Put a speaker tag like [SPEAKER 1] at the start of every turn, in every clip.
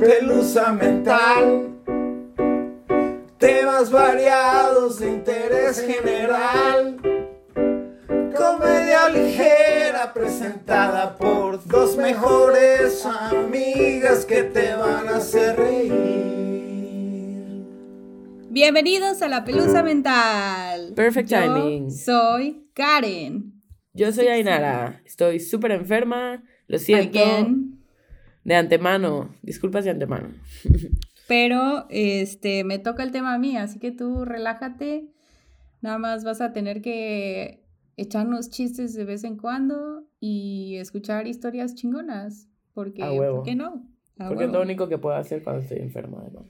[SPEAKER 1] pelusa mental. Temas variados de interés general. Comedia ligera presentada por dos mejores amigas que te van a hacer reír.
[SPEAKER 2] Bienvenidos a la Pelusa Mental.
[SPEAKER 3] Perfect
[SPEAKER 2] Yo
[SPEAKER 3] timing.
[SPEAKER 2] Soy Karen.
[SPEAKER 3] Yo soy Ainara, estoy súper enferma, lo siento
[SPEAKER 2] Again.
[SPEAKER 3] De antemano, disculpas de antemano.
[SPEAKER 2] Pero este me toca el tema a mí, así que tú relájate. Nada más vas a tener que echarnos chistes de vez en cuando y escuchar historias chingonas. Porque,
[SPEAKER 3] A huevo.
[SPEAKER 2] ¿por qué no? A
[SPEAKER 3] Porque es lo único que puedo hacer cuando estoy enferma. además.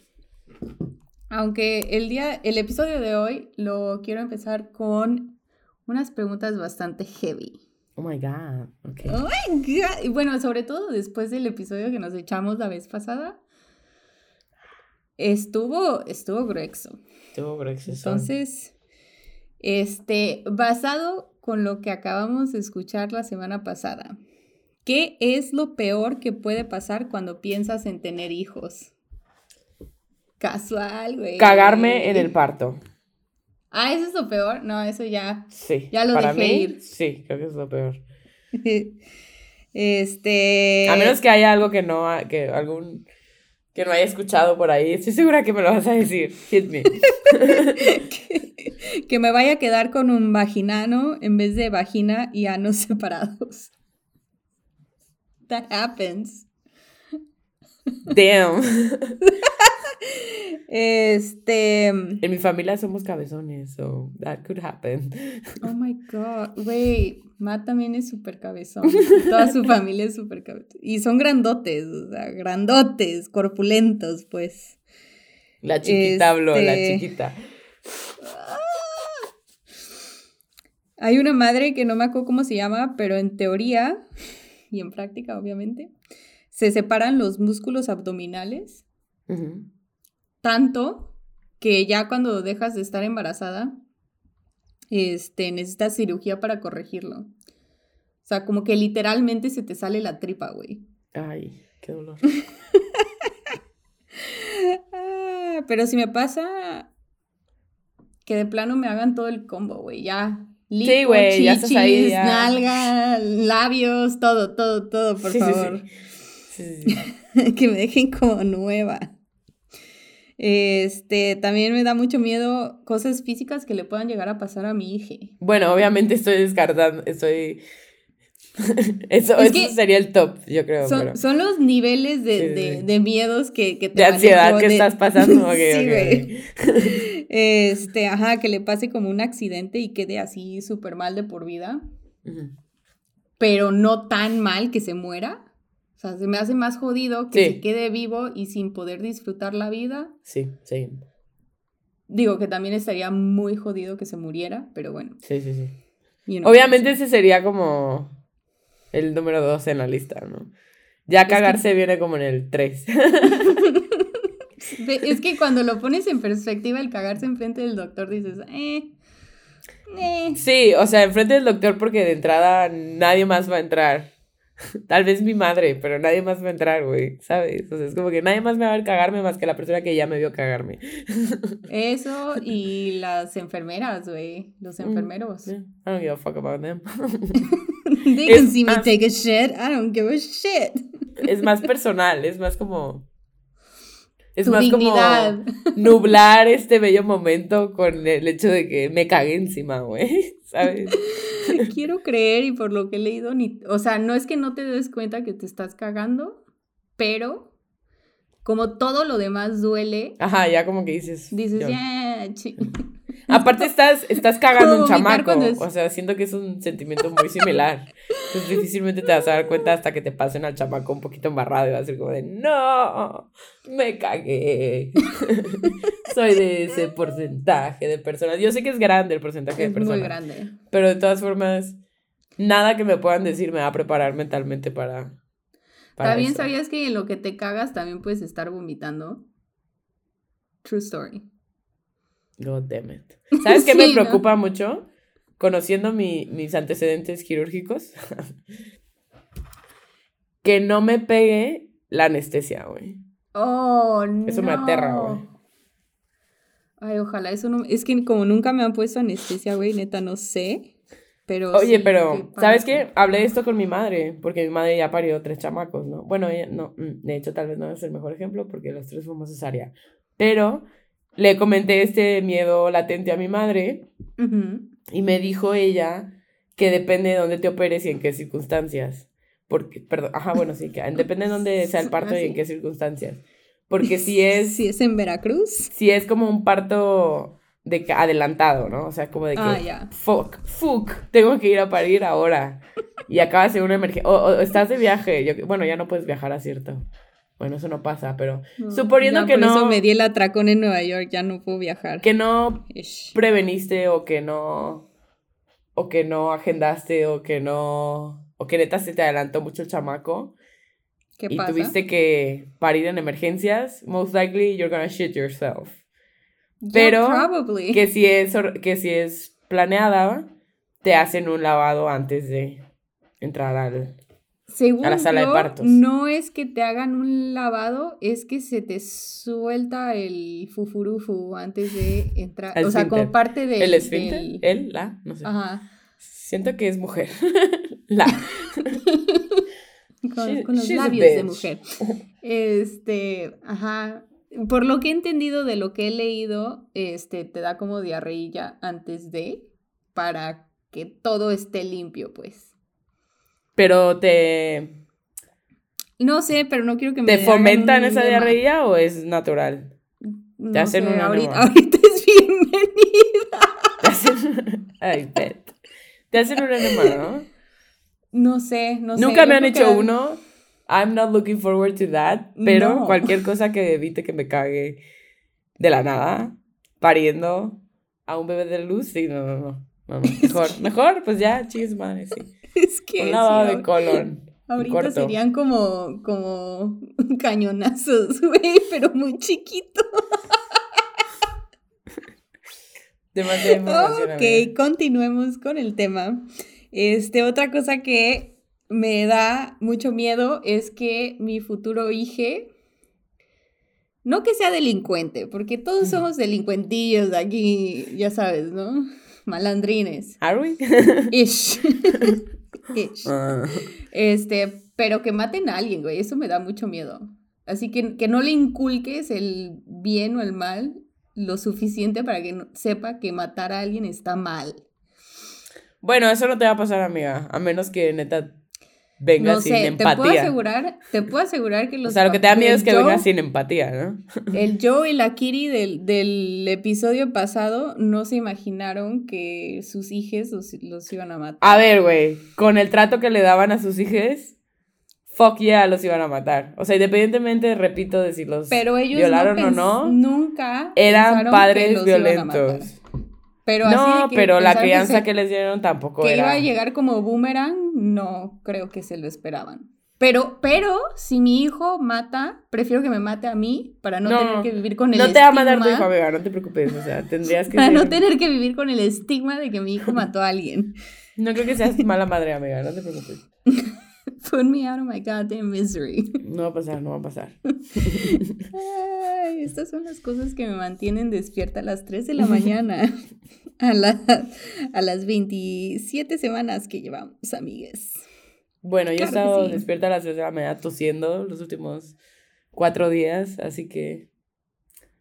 [SPEAKER 2] Aunque el día, el episodio de hoy lo quiero empezar con unas preguntas bastante heavy.
[SPEAKER 3] Oh my god.
[SPEAKER 2] Oh my God. Y bueno, sobre todo después del episodio que nos echamos la vez pasada. Estuvo, estuvo grueso.
[SPEAKER 3] Tengo Brexit.
[SPEAKER 2] Entonces, este, basado con lo que acabamos de escuchar la semana pasada, ¿qué es lo peor que puede pasar cuando piensas en tener hijos? Casual, güey.
[SPEAKER 3] Cagarme en el parto.
[SPEAKER 2] Ah, ¿eso es lo peor? No, eso ya.
[SPEAKER 3] Sí.
[SPEAKER 2] Ya lo
[SPEAKER 3] Para
[SPEAKER 2] dejé
[SPEAKER 3] mí,
[SPEAKER 2] ir.
[SPEAKER 3] Sí, creo que es lo peor.
[SPEAKER 2] Este.
[SPEAKER 3] A menos que haya algo que no, ha- que algún, que no haya escuchado por ahí. Estoy segura que me lo vas a decir. Hit me.
[SPEAKER 2] que, que me vaya a quedar con un vaginano en vez de vagina y anos separados. That happens.
[SPEAKER 3] Damn.
[SPEAKER 2] Este.
[SPEAKER 3] En mi familia somos cabezones, so that could happen.
[SPEAKER 2] Oh my god. Güey, Matt también es súper cabezón. Toda su familia es súper cabezón. Y son grandotes, o sea, grandotes, corpulentos, pues.
[SPEAKER 3] La chiquita habló, la
[SPEAKER 2] Este-
[SPEAKER 3] chiquita.
[SPEAKER 2] Hay una madre que no me acuerdo cómo se llama, pero en teoría y en práctica, obviamente, se separan los músculos abdominales
[SPEAKER 3] Ujú.
[SPEAKER 2] Tanto que ya cuando dejas de estar embarazada, este, necesitas cirugía para corregirlo. O sea, como que literalmente se te sale la tripa, güey.
[SPEAKER 3] Ay, qué dolor.
[SPEAKER 2] Ah, pero si me pasa que de plano me hagan todo el combo, güey, ya. Lipo,
[SPEAKER 3] güey, ya estás ahí,
[SPEAKER 2] chichis,
[SPEAKER 3] ya.
[SPEAKER 2] nalga, labios, todo, todo, todo, por
[SPEAKER 3] Sí, sí, sí.
[SPEAKER 2] favor.
[SPEAKER 3] Sí, sí, sí.
[SPEAKER 2] que me dejen como nueva. Este, también me da mucho miedo cosas físicas que le puedan llegar a pasar a mi hija.
[SPEAKER 3] Bueno, obviamente estoy descartando, estoy... eso
[SPEAKER 2] Es
[SPEAKER 3] eso sería el top, yo creo.
[SPEAKER 2] Son,
[SPEAKER 3] pero-
[SPEAKER 2] son los niveles de,
[SPEAKER 3] Sí,
[SPEAKER 2] de-
[SPEAKER 3] sí.
[SPEAKER 2] de miedos que, que te
[SPEAKER 3] De ansiedad que
[SPEAKER 2] de-
[SPEAKER 3] estás pasando.
[SPEAKER 2] sí,
[SPEAKER 3] ok,
[SPEAKER 2] güey.
[SPEAKER 3] ok.
[SPEAKER 2] Este, ajá, que le pase como un accidente y quede así súper mal de por vida, pero no tan mal que se muera. O sea, se me hace más jodido que
[SPEAKER 3] Sí.
[SPEAKER 2] se quede vivo y sin poder disfrutar la vida.
[SPEAKER 3] Sí, sí,
[SPEAKER 2] Digo que también estaría muy jodido que se muriera, pero bueno.
[SPEAKER 3] sí, sí, sí.
[SPEAKER 2] you know.
[SPEAKER 3] Obviamente ese sería como el número dos en la lista, ¿no? Ya
[SPEAKER 2] que-
[SPEAKER 3] cagarse viene como en el 3.
[SPEAKER 2] Ve- Es que cuando lo pones en perspectiva, el cagarse enfrente del doctor, dices, eh, eh.
[SPEAKER 3] Sí, o sea, enfrente del doctor porque de entrada nadie más va a entrar. Tal vez mi madre, pero nadie más va a entrar, güey, ¿sabes? O sea, es como que nadie más me va a ver cagarme más que la persona que ya me vio cagarme.
[SPEAKER 2] Eso y las enfermeras, güey, los
[SPEAKER 3] Mm,
[SPEAKER 2] enfermeros.
[SPEAKER 3] Yeah, I don't give a fuck about them.
[SPEAKER 2] They can see me
[SPEAKER 3] más-
[SPEAKER 2] take a shit, I don't give a shit.
[SPEAKER 3] es más personal, es más como... Es
[SPEAKER 2] Tu
[SPEAKER 3] más
[SPEAKER 2] dignidad.
[SPEAKER 3] como nublar este bello momento con el hecho de que me cagué encima, güey, ¿sabes?
[SPEAKER 2] Quiero creer y por lo que he leído, ni, o sea, no es que no te des cuenta que te estás cagando, pero como todo lo demás duele,
[SPEAKER 3] Ajá, ya como que dices...
[SPEAKER 2] dices, ya, chi-".
[SPEAKER 3] Aparte estás, estás cagando un chamaco, o sea, siento que es un sentimiento muy similar. Entonces difícilmente te vas a dar cuenta hasta que te pasen al chamaco un poquito embarrado y vas a ser como de, no, me cagué. Soy de ese porcentaje de personas. Yo sé que es grande el porcentaje de personas.
[SPEAKER 2] muy grande.
[SPEAKER 3] Pero de todas formas, nada que me puedan decir me va a preparar mentalmente para... para
[SPEAKER 2] También
[SPEAKER 3] eso.
[SPEAKER 2] sabías que en lo que te cagas también puedes estar vomitando. True story.
[SPEAKER 3] God damn it. ¿Sabes qué me preocupa mucho? Conociendo mi- mis antecedentes quirúrgicos. que no me pegue la anestesia, güey.
[SPEAKER 2] Oh, no.
[SPEAKER 3] Eso me aterra, güey.
[SPEAKER 2] Ay, ojalá eso no. Es que como nunca me han puesto anestesia, güey, neta, no sé. Pero.
[SPEAKER 3] Oye,
[SPEAKER 2] sí,
[SPEAKER 3] pero, ¿sabes qué? Hablé de esto con mi madre, porque mi madre ya parió tres chamacos, ¿no? Bueno, ella no, mm, de hecho, tal vez no es el mejor ejemplo, porque los tres fuimos cesárea. Pero le comenté este miedo latente a mi madre,
[SPEAKER 2] Ujú.
[SPEAKER 3] y me dijo ella que depende de dónde te operes y en qué circunstancias. Porque, perdón, ajá, bueno, sí, que depende de dónde sea el parto y en
[SPEAKER 2] Ah,
[SPEAKER 3] qué circunstancias. Porque si es,
[SPEAKER 2] Si es en Veracruz.
[SPEAKER 3] si es como un parto de ca- adelantado, ¿no? O sea, como de que,
[SPEAKER 2] Ah, ya.
[SPEAKER 3] fuck, fuck, tengo que ir a parir ahora. Y acaba de ser una emergencia. O, o estás de viaje. Yo, bueno, ya no puedes viajar a cierto. Bueno, eso no pasa, pero
[SPEAKER 2] No,
[SPEAKER 3] suponiendo
[SPEAKER 2] ya
[SPEAKER 3] que
[SPEAKER 2] por
[SPEAKER 3] no,
[SPEAKER 2] eso me di el atracón en Nueva York, ya no puedo viajar.
[SPEAKER 3] que no
[SPEAKER 2] Ish.
[SPEAKER 3] preveniste o que no o que no agendaste o que no o que neta se te adelantó mucho el chamaco
[SPEAKER 2] ¿Qué
[SPEAKER 3] y
[SPEAKER 2] pasa?
[SPEAKER 3] tuviste que parir en emergencias, most likely you're gonna shit yourself.
[SPEAKER 2] Yeah,
[SPEAKER 3] pero
[SPEAKER 2] probably.
[SPEAKER 3] Que si es que si es planeada, te hacen un lavado antes de entrar al
[SPEAKER 2] Según
[SPEAKER 3] a la sala de partos.
[SPEAKER 2] no es que te hagan un lavado, es que se te suelta el fufurufu antes de entrar.
[SPEAKER 3] El
[SPEAKER 2] o sea, como
[SPEAKER 3] esfínter.
[SPEAKER 2] parte del...
[SPEAKER 3] el esfínter,
[SPEAKER 2] del-
[SPEAKER 3] él, la, no sé.
[SPEAKER 2] Ajá.
[SPEAKER 3] Siento que es mujer. la.
[SPEAKER 2] Con,
[SPEAKER 3] She-
[SPEAKER 2] con los labios de mujer. Este, ajá. Por lo que he entendido de lo que he leído, este, te da como diarreilla antes de, para que todo esté limpio, pues.
[SPEAKER 3] Pero te
[SPEAKER 2] No sé, pero no quiero que me
[SPEAKER 3] ¿Te fomentan esa diarrea o es natural?
[SPEAKER 2] No
[SPEAKER 3] hacen
[SPEAKER 2] sé,
[SPEAKER 3] un
[SPEAKER 2] ahorita, ahorita es bienvenida.
[SPEAKER 3] Te hacen... Ay, pet. Te hacen un enema, ¿no?
[SPEAKER 2] No sé, no sé.
[SPEAKER 3] Nunca me han hecho
[SPEAKER 2] que-
[SPEAKER 3] uno. I'm not looking forward to that. Pero
[SPEAKER 2] No.
[SPEAKER 3] cualquier cosa que evite que me cague de la nada, pariendo a un bebé de luz, sí, no, no, no. no, no. Mejor, mejor, pues ya, chis madre, sí.
[SPEAKER 2] Es que
[SPEAKER 3] Un
[SPEAKER 2] sí,
[SPEAKER 3] de colon.
[SPEAKER 2] ahorita
[SPEAKER 3] corto.
[SPEAKER 2] serían como, como cañonazos, güey, pero muy chiquito.
[SPEAKER 3] Información.
[SPEAKER 2] Ok, continuemos con el tema. Este, otra cosa que me da mucho miedo es que mi futuro hijo, no que sea delincuente, porque todos somos delincuentillos aquí, ya sabes, ¿no? Malandrines.
[SPEAKER 3] ¿Are we?
[SPEAKER 2] Ish. Ish.
[SPEAKER 3] Ah.
[SPEAKER 2] Este, pero que maten a alguien, güey, eso me da mucho miedo. Así que que no le inculques el bien o el mal lo suficiente para que no- sepa que matar a alguien está mal.
[SPEAKER 3] Bueno, eso no te va a pasar, amiga. A menos que neta venga
[SPEAKER 2] no
[SPEAKER 3] sin
[SPEAKER 2] sé, te puedo
[SPEAKER 3] empatía.
[SPEAKER 2] asegurar, te puedo asegurar que los
[SPEAKER 3] O sea, lo que te da miedo es que
[SPEAKER 2] el
[SPEAKER 3] venga
[SPEAKER 2] Joe-
[SPEAKER 3] sin empatía, ¿no?
[SPEAKER 2] El Joe y la Kiri del, del episodio pasado no se imaginaron que sus hijos los, los iban a matar.
[SPEAKER 3] A ver, güey, con el trato que le daban a sus hijos, fuck yeah, los iban a matar. O sea, independientemente, repito, de si los
[SPEAKER 2] Pero ellos
[SPEAKER 3] violaron
[SPEAKER 2] no
[SPEAKER 3] o no,
[SPEAKER 2] nunca
[SPEAKER 3] eran padres
[SPEAKER 2] los iban a matar.
[SPEAKER 3] violentos.
[SPEAKER 2] Pero así
[SPEAKER 3] No,
[SPEAKER 2] de que
[SPEAKER 3] pero la crianza
[SPEAKER 2] se-
[SPEAKER 3] que les dieron tampoco
[SPEAKER 2] que iba a llegar como boomerang, no creo que se lo esperaban. Pero, pero, si mi hijo mata, prefiero que me mate a mí para no,
[SPEAKER 3] No,
[SPEAKER 2] tener que vivir con el
[SPEAKER 3] No
[SPEAKER 2] estigma.
[SPEAKER 3] te va a matar tu hijo, amiga, no te preocupes. O sea, tendrías que.
[SPEAKER 2] Para
[SPEAKER 3] ser-
[SPEAKER 2] no tener que vivir con el estigma de que mi hijo mató a alguien.
[SPEAKER 3] No creo que seas mala madre, amiga, no te preocupes.
[SPEAKER 2] Put me out of my goddamn misery.
[SPEAKER 3] No va a pasar, no va a pasar.
[SPEAKER 2] Ay, estas son las cosas que me mantienen despierta a las 3 de la mañana. A, la- a las 27 semanas que llevamos, amigues.
[SPEAKER 3] Bueno, yo he
[SPEAKER 2] Claro
[SPEAKER 3] estado
[SPEAKER 2] sí.
[SPEAKER 3] despierta a las 3 de la mañana tosiendo los últimos cuatro días, así que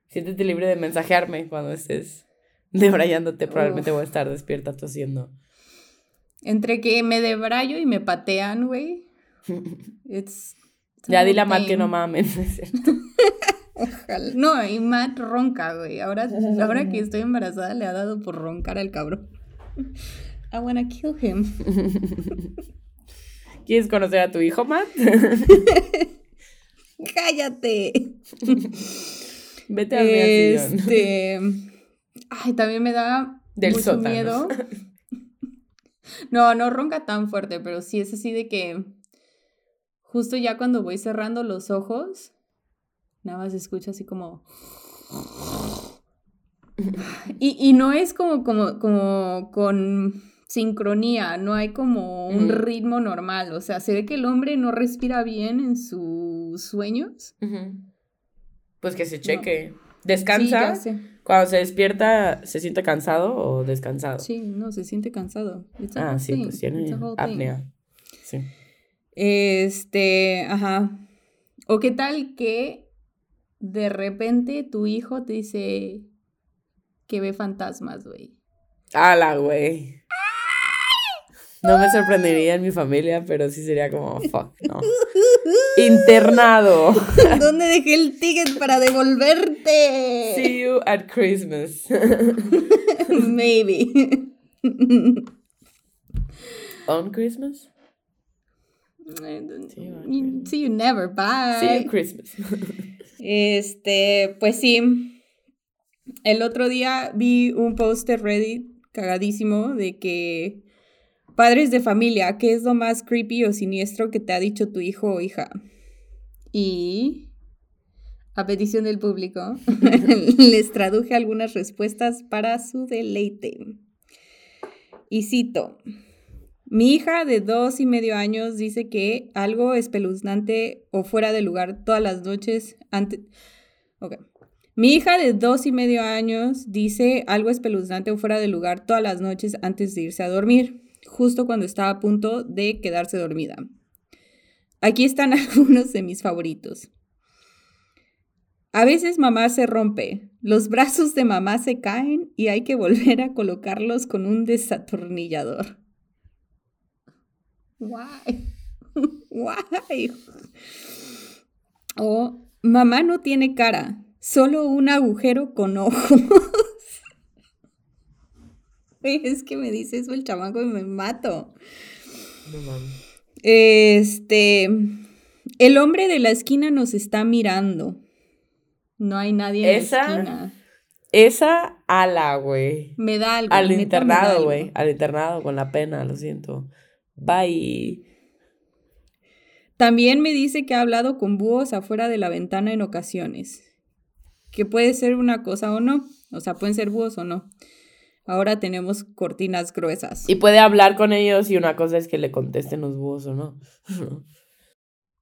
[SPEAKER 3] siéntete libre de mensajearme cuando estés debrayándote. Probablemente
[SPEAKER 2] Uf.
[SPEAKER 3] voy a estar despierta tosiendo.
[SPEAKER 2] Entre que me debrayo y me patean, güey. It's,
[SPEAKER 3] Ya
[SPEAKER 2] a
[SPEAKER 3] dile a
[SPEAKER 2] whole
[SPEAKER 3] Matt que no mames, ¿no es cierto?
[SPEAKER 2] Ojalá. No, y Matt ronca, güey. Ahora, ahora que estoy embarazada le ha dado por roncar al cabrón. I wanna kill him.
[SPEAKER 3] ¿Quieres conocer a tu hijo, Matt?
[SPEAKER 2] ¡Cállate!
[SPEAKER 3] Vete a sillón.
[SPEAKER 2] Este. Ay, también me da
[SPEAKER 3] Del
[SPEAKER 2] mucho
[SPEAKER 3] sótano.
[SPEAKER 2] miedo. No, no ronca tan fuerte, pero sí es así de que justo ya cuando voy cerrando los ojos, nada más escucho así como. Y, y no es como, como, como con sincronía, no hay como un ritmo normal. O sea, se ve que el hombre no respira bien en sus sueños.
[SPEAKER 3] Pues que se cheque. ¿Descansa? Cuando se despierta, ¿se siente cansado o descansado?
[SPEAKER 2] Sí, no, se siente cansado.
[SPEAKER 3] Ah, sí,
[SPEAKER 2] thing.
[SPEAKER 3] pues tiene apnea. Sí.
[SPEAKER 2] Este, ajá. O qué tal que de repente tu hijo te dice que ve fantasmas, güey.
[SPEAKER 3] ¡Hala, güey! No me sorprendería en mi familia, pero sí sería como, fuck, no. Internado.
[SPEAKER 2] ¿Dónde dejé el ticket para devolverte?
[SPEAKER 3] See you at Christmas.
[SPEAKER 2] Maybe.
[SPEAKER 3] On Christmas?
[SPEAKER 2] You- See you never. Bye.
[SPEAKER 3] See you Christmas.
[SPEAKER 2] Este, pues sí. El otro día vi un post de Reddit cagadísimo de que padres de familia, ¿qué es lo más creepy o siniestro que te ha dicho tu hijo o hija? Y a petición del público, les traduje algunas respuestas para su deleite. Y cito. Mi hija de dos y medio años dice que algo espeluznante o fuera de lugar todas las noches antes... Mi hija de dos y medio años dice algo espeluznante o fuera de lugar todas las noches antes de irse a dormir, justo cuando estaba a punto de quedarse dormida. Aquí están algunos de mis favoritos. A veces mamá se rompe, los brazos de mamá se caen y hay que volver a colocarlos con un desatornillador. Why? Why? O mamá no tiene cara, solo un agujero con ojos. Es que me dice eso el chamaco y me mato.
[SPEAKER 3] No mames.
[SPEAKER 2] Este, el hombre de la esquina nos está mirando. No hay nadie en
[SPEAKER 3] ¿Esa?
[SPEAKER 2] la esquina.
[SPEAKER 3] Esa ala, güey.
[SPEAKER 2] Me da algo.
[SPEAKER 3] Al internado, güey. Al internado, con la pena, lo siento. Bye.
[SPEAKER 2] También me dice que ha hablado con búhos afuera de la ventana en ocasiones. Que puede ser una cosa o no. O sea, pueden ser búhos o no. Ahora tenemos cortinas gruesas.
[SPEAKER 3] Y puede hablar con ellos y una cosa es que le contesten los búhos o no.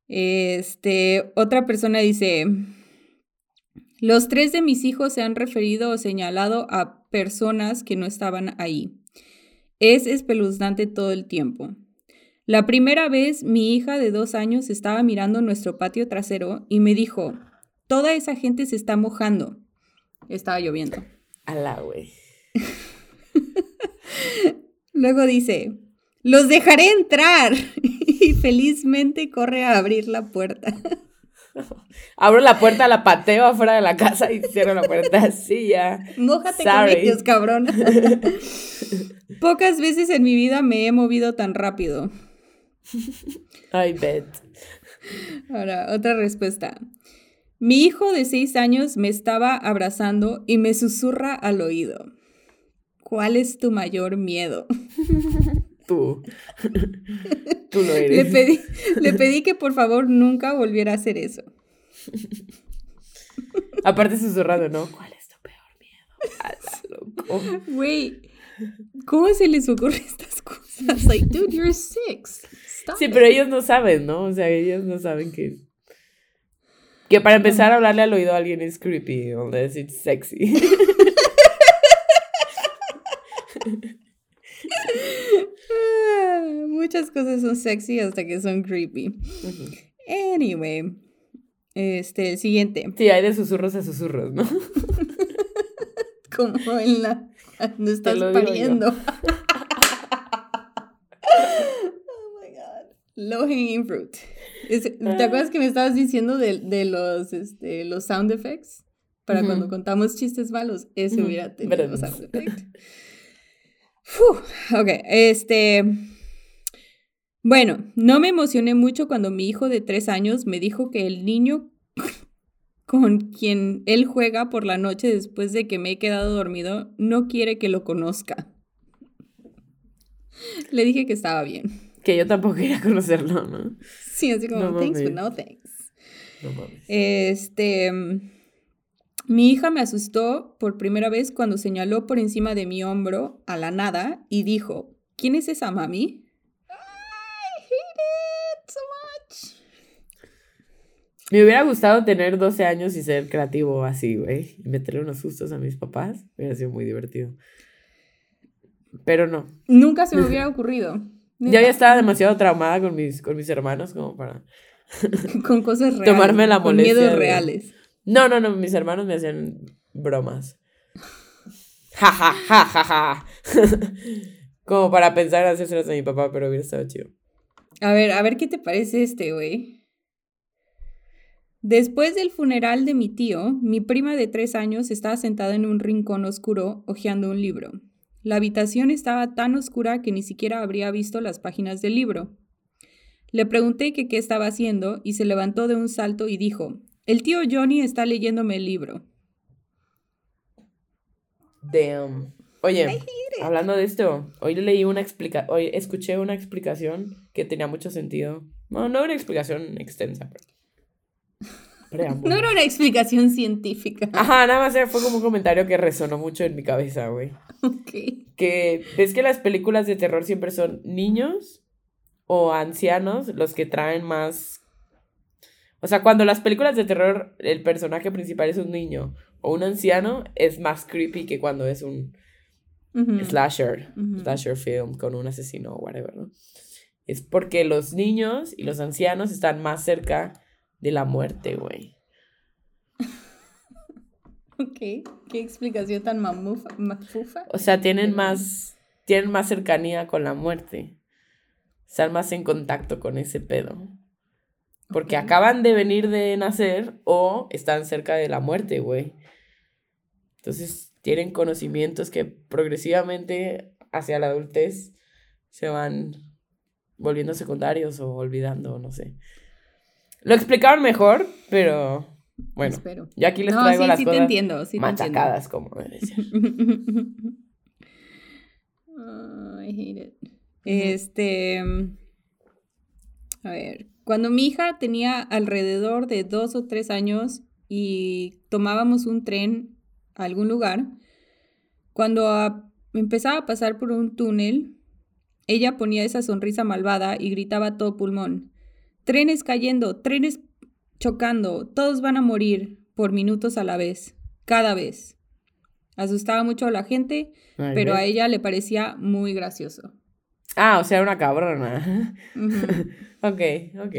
[SPEAKER 2] Este, otra persona dice, los tres de mis hijos se han referido o señalado a personas que no estaban ahí. Es espeluznante todo el tiempo. La primera vez mi hija de dos años estaba mirando nuestro patio trasero y me dijo, toda esa gente se está mojando. Estaba lloviendo.
[SPEAKER 3] Ala, güey.
[SPEAKER 2] Luego dice, los dejaré entrar. Y felizmente corre a abrir la puerta.
[SPEAKER 3] Abro la puerta, la pateo afuera de la casa y cierro la puerta así ya.
[SPEAKER 2] Mójate
[SPEAKER 3] Sorry.
[SPEAKER 2] con ellos, cabrón. Pocas veces en mi vida me he movido tan rápido.
[SPEAKER 3] I bet.
[SPEAKER 2] Ahora, otra respuesta. Mi hijo de seis años me estaba abrazando y me susurra al oído. ¿Cuál es tu mayor miedo?
[SPEAKER 3] Tú. Tú lo
[SPEAKER 2] Le
[SPEAKER 3] eres.
[SPEAKER 2] pedí, le pedí que por favor nunca volviera a hacer eso.
[SPEAKER 3] Aparte susurrando, ¿no? ¿Cuál es tu peor miedo?
[SPEAKER 2] Güey, ¿cómo se les ocurre estas cosas? Like, dude, you're six.
[SPEAKER 3] Sí, pero ellos no saben, ¿no? O sea, ellos no saben que... Que para empezar a hablarle al oído a alguien es creepy, unless it's sexy.
[SPEAKER 2] Muchas cosas son sexy hasta que son creepy. Anyway, este, el siguiente.
[SPEAKER 3] Sí, hay de susurros a susurros, ¿no?
[SPEAKER 2] Como en la. No estás pariendo. oh my god. Low hanging fruit. Es- ¿Te
[SPEAKER 3] Ah.
[SPEAKER 2] acuerdas que me estabas diciendo de, de los, este, los sound effects? Para cuando contamos chistes malos, ese
[SPEAKER 3] Ujú.
[SPEAKER 2] hubiera tenido sound effect. Fu, ok, este. Bueno, no me emocioné mucho cuando mi hijo de tres años me dijo que el niño con quien él juega por la noche después de que me he quedado dormido no quiere que lo conozca. Le dije que estaba bien.
[SPEAKER 3] Que yo tampoco quería conocerlo, ¿no?
[SPEAKER 2] Sí, así como,
[SPEAKER 3] No
[SPEAKER 2] thanks, but no thanks.
[SPEAKER 3] No mames.
[SPEAKER 2] Este. Mi hija me asustó por primera vez cuando señaló por encima de mi hombro a la nada y dijo: ¿Quién es esa mami? I hate it so much.
[SPEAKER 3] Me hubiera gustado tener 12 años y ser creativo así, güey. Y meterle unos sustos a mis papás. Hubiera sido muy divertido. Pero no.
[SPEAKER 2] Nunca se me hubiera ocurrido.
[SPEAKER 3] Ya ya estaba demasiado traumada con mis, con mis hermanos como para...
[SPEAKER 2] con cosas reales.
[SPEAKER 3] Tomarme la molestia.
[SPEAKER 2] Con miedos
[SPEAKER 3] de-
[SPEAKER 2] reales.
[SPEAKER 3] No, no, no. Mis hermanos me hacían bromas. Ja, ja, ja, ja, ja. como para pensar hacérselas a mi papá, pero hubiera estado chido.
[SPEAKER 2] A ver, a ver qué te parece este, güey. Después del funeral de mi tío, mi prima de tres años estaba sentada en un rincón oscuro hojeando un libro. La habitación estaba tan oscura que ni siquiera habría visto las páginas del libro. Le pregunté que qué estaba haciendo y se levantó de un salto y dijo, el tío Johnny está leyéndome el libro.
[SPEAKER 3] Damn. Oye, hablando de esto, hoy leí una explica hoy escuché una explicación que tenía mucho sentido. No, no una explicación extensa, pero. Preámbulo.
[SPEAKER 2] No era una explicación científica.
[SPEAKER 3] Ajá, nada más fue como un comentario que resonó mucho en mi cabeza, güey.
[SPEAKER 2] Ok.
[SPEAKER 3] Que ves que las películas de terror siempre son niños o ancianos los que traen más. O sea, cuando las películas de terror el personaje principal es un niño o un anciano, es más creepy que cuando es un slasher, slasher film con un asesino o whatever, ¿no? Es porque los niños y los ancianos están más cerca de la muerte, güey.
[SPEAKER 2] Ok. Qué explicación tan mamufa, mafufa.
[SPEAKER 3] O sea, tienen más, tienen más cercanía con la muerte. Están más en contacto con ese pedo. Porque acaban de venir de nacer o están cerca de la muerte, güey. Entonces, tienen conocimientos que progresivamente hacia la adultez se van volviendo secundarios o olvidando, no sé. Lo explicaron mejor, pero bueno,
[SPEAKER 2] Espero.
[SPEAKER 3] yo aquí les
[SPEAKER 2] no,
[SPEAKER 3] traigo
[SPEAKER 2] sí,
[SPEAKER 3] las
[SPEAKER 2] sí te
[SPEAKER 3] cosas
[SPEAKER 2] entiendo, sí te entiendo.
[SPEAKER 3] machacadas, como debe ser.
[SPEAKER 2] Oh, I hate it. Este. A ver. Cuando mi hija tenía alrededor de dos o tres años y tomábamos un tren a algún lugar, cuando a- empezaba a pasar por un túnel, ella ponía esa sonrisa malvada y gritaba a todo pulmón: Trenes cayendo, trenes chocando, todos van a morir por minutos a la vez, cada vez. Asustaba mucho a la gente,
[SPEAKER 3] Ay,
[SPEAKER 2] pero a ella le parecía muy gracioso.
[SPEAKER 3] Ah, o sea, era una cabrona.
[SPEAKER 2] Ujú.
[SPEAKER 3] ok, ok.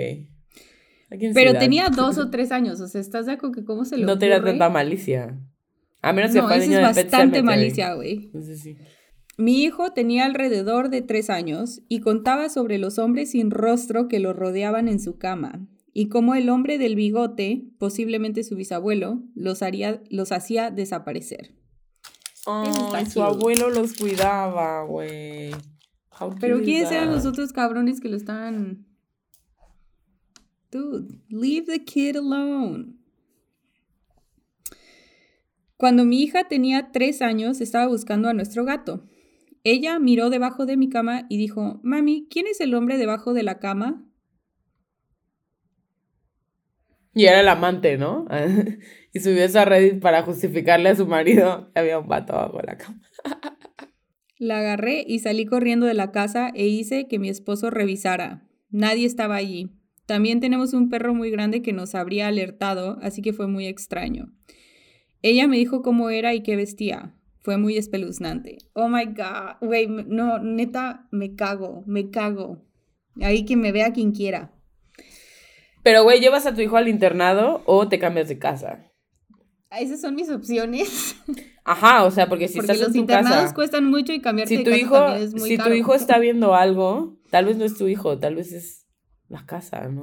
[SPEAKER 3] ¿A quién se
[SPEAKER 2] Pero tenía dos o tres años, o sea, ¿estás de acuerdo que cómo se le
[SPEAKER 3] No tenía tanta malicia. A menos que fue
[SPEAKER 2] eso
[SPEAKER 3] niño
[SPEAKER 2] es
[SPEAKER 3] de
[SPEAKER 2] bastante malicia, güey.
[SPEAKER 3] Entonces sí.
[SPEAKER 2] Mi hijo tenía alrededor de tres años y contaba sobre los hombres sin rostro que lo rodeaban en su cama y cómo el hombre del bigote, posiblemente su bisabuelo, los, haría, los hacía desaparecer. está
[SPEAKER 3] Ay, su abuelo los cuidaba, güey.
[SPEAKER 2] Pero ¿quiénes eran los otros cabrones que lo estaban... Dude, leave the kid alone. Cuando mi hija tenía tres años, estaba buscando a nuestro gato. Ella miró debajo de mi cama y dijo, Mami, ¿quién es el hombre debajo de la cama?
[SPEAKER 3] Y era el amante, ¿no? y subió eso a Reddit para justificarle a su marido que había un vato abajo de la cama.
[SPEAKER 2] La agarré y salí corriendo de la casa e hice que mi esposo revisara. Nadie estaba allí. También tenemos un perro muy grande que nos habría alertado, así que fue muy extraño. Ella me dijo cómo era y qué vestía. Fue muy espeluznante. Oh my god, güey, no, neta, me cago, me cago. Ahí que me vea quien quiera.
[SPEAKER 3] Pero, güey, ¿llevas a tu hijo al internado o te cambias de casa?
[SPEAKER 2] Esas son mis opciones.
[SPEAKER 3] Ajá, o sea, porque si
[SPEAKER 2] porque
[SPEAKER 3] estás
[SPEAKER 2] los
[SPEAKER 3] en tu
[SPEAKER 2] internados
[SPEAKER 3] casa...
[SPEAKER 2] cuestan mucho y cambiarse
[SPEAKER 3] Si
[SPEAKER 2] de
[SPEAKER 3] tu
[SPEAKER 2] casa
[SPEAKER 3] hijo,
[SPEAKER 2] también es muy
[SPEAKER 3] si tu hijo está viendo algo, tal vez no es tu hijo, tal vez es la casa, ¿no?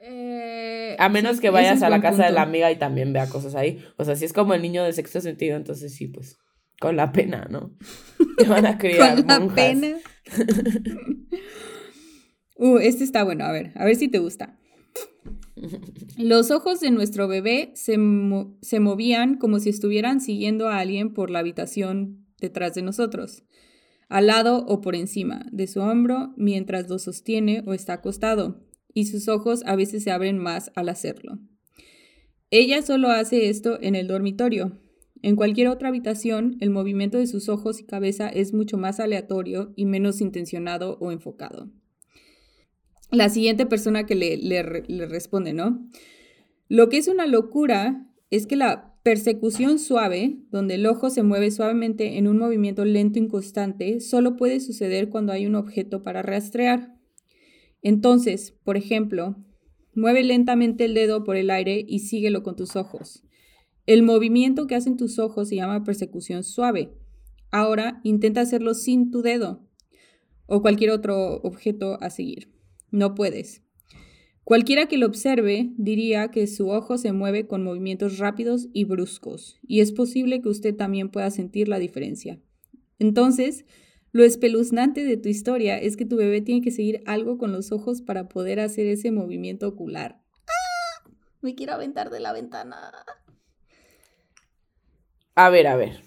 [SPEAKER 2] Eh,
[SPEAKER 3] A menos
[SPEAKER 2] sí,
[SPEAKER 3] que vayas a la casa de la amiga y también vea cosas ahí. O sea, si es como el niño de sexto sentido, entonces sí, pues, con la pena, ¿no? Te van a criar
[SPEAKER 2] Con la
[SPEAKER 3] monjas.
[SPEAKER 2] pena. uh, este está bueno, a ver, a ver si te gusta. Los ojos de nuestro bebé se, mo- se movían como si estuvieran siguiendo a alguien por la habitación detrás de nosotros, al lado o por encima de su hombro mientras lo sostiene o está acostado, y sus ojos a veces se abren más al hacerlo. Ella solo hace esto en el dormitorio. En cualquier otra habitación, el movimiento de sus ojos y cabeza es mucho más aleatorio y menos intencionado o enfocado. La siguiente persona que le, le re- le responde, ¿no? Lo que es una locura es que la persecución suave, donde el ojo se mueve suavemente en un movimiento lento y constante, solo puede suceder cuando hay un objeto para rastrear. Entonces, por ejemplo, mueve lentamente el dedo por el aire y síguelo con tus ojos. El movimiento que hacen tus ojos se llama persecución suave. Ahora intenta hacerlo sin tu dedo o cualquier otro objeto a seguir. No puedes. Cualquiera que lo observe diría que su ojo se mueve con movimientos rápidos y bruscos, y es posible que usted también pueda sentir la diferencia. Entonces, lo espeluznante de tu historia es que tu bebé tiene que seguir algo con los ojos para poder hacer ese movimiento ocular. ¡Ah! Me quiero aventar de la ventana.
[SPEAKER 3] A ver, a ver.